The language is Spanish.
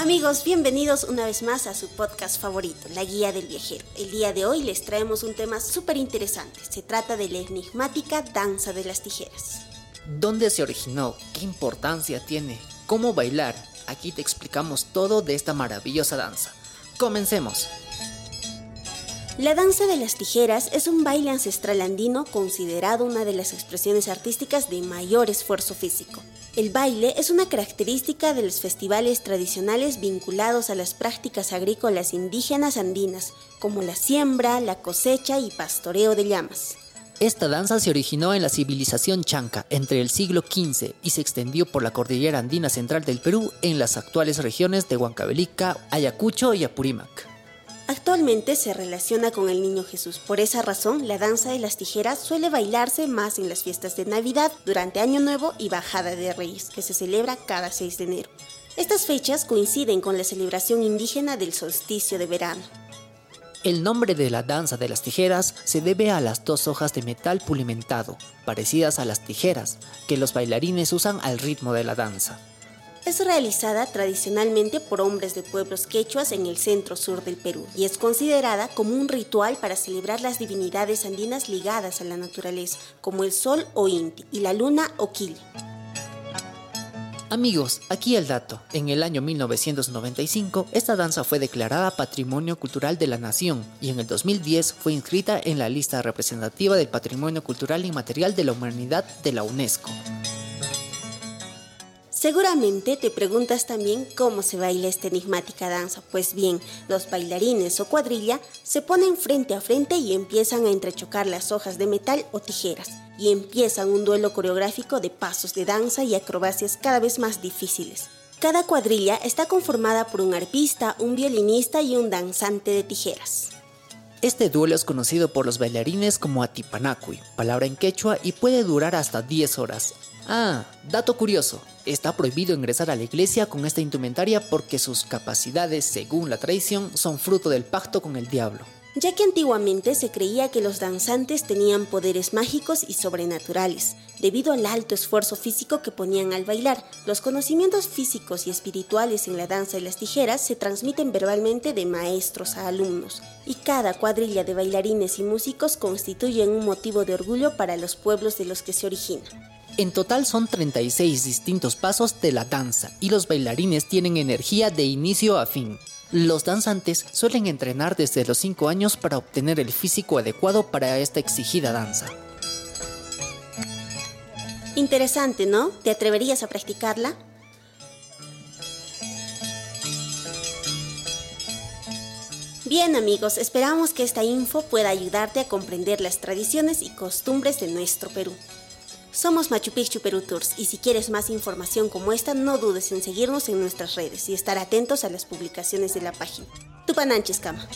Amigos, bienvenidos una vez más a su podcast favorito, La Guía del Viajero. El día de hoy les traemos un tema súper interesante. Se trata de la enigmática danza de las tijeras. ¿Dónde se originó? ¿Qué importancia tiene? ¿Cómo bailar? Aquí te explicamos todo de esta maravillosa danza. Comencemos. La danza de las tijeras es un baile ancestral andino considerado una de las expresiones artísticas de mayor esfuerzo físico. El baile es una característica de los festivales tradicionales vinculados a las prácticas agrícolas indígenas andinas, como la siembra, la cosecha y pastoreo de llamas. Esta danza se originó en la civilización chanca entre el siglo XV y se extendió por la cordillera andina central del Perú en las actuales regiones de Huancavelica, Ayacucho y Apurímac. Actualmente se relaciona con el Niño Jesús. Por esa razón, la danza de las tijeras suele bailarse más en las fiestas de Navidad, durante Año Nuevo y Bajada de Reyes, que se celebra cada 6 de enero. Estas fechas coinciden con la celebración indígena del solsticio de verano. El nombre de la danza de las tijeras se debe a las dos hojas de metal pulimentado, parecidas a las tijeras, que los bailarines usan al ritmo de la danza. Es realizada tradicionalmente por hombres de pueblos quechuas en el centro sur del Perú y es considerada como un ritual para celebrar las divinidades andinas ligadas a la naturaleza, como el sol o Inti y la luna o Quili. Amigos, aquí el dato. En el año 1995, esta danza fue declarada Patrimonio Cultural de la Nación y en el 2010 fue inscrita en la lista representativa del Patrimonio Cultural Inmaterial de la Humanidad de la UNESCO. Seguramente te preguntas también cómo se baila esta enigmática danza. Pues bien, los bailarines o cuadrilla se ponen frente a frente y empiezan a entrechocar las hojas de metal o tijeras. Y empiezan un duelo coreográfico de pasos de danza y acrobacias cada vez más difíciles. Cada cuadrilla está conformada por un arpista, un violinista y un danzante de tijeras. Este duelo es conocido por los bailarines como atipanacui, palabra en quechua, y puede durar hasta 10 horas. Ah, dato curioso, está prohibido ingresar a la iglesia con esta indumentaria porque sus capacidades, según la tradición, son fruto del pacto con el diablo. Ya que antiguamente se creía que los danzantes tenían poderes mágicos y sobrenaturales, debido al alto esfuerzo físico que ponían al bailar. Los conocimientos físicos y espirituales en la danza de las tijeras se transmiten verbalmente de maestros a alumnos, y cada cuadrilla de bailarines y músicos constituyen un motivo de orgullo para los pueblos de los que se origina. En total son 36 distintos pasos de la danza y los bailarines tienen energía de inicio a fin. Los danzantes suelen entrenar desde los 5 años para obtener el físico adecuado para esta exigida danza. Interesante, ¿no? ¿Te atreverías a practicarla? Bien amigos, esperamos que esta info pueda ayudarte a comprender las tradiciones y costumbres de nuestro Perú. Somos Machu Picchu Perú Tours y si quieres más información como esta, no dudes en seguirnos en nuestras redes y estar atentos a las publicaciones de la página. Tupananches Cama.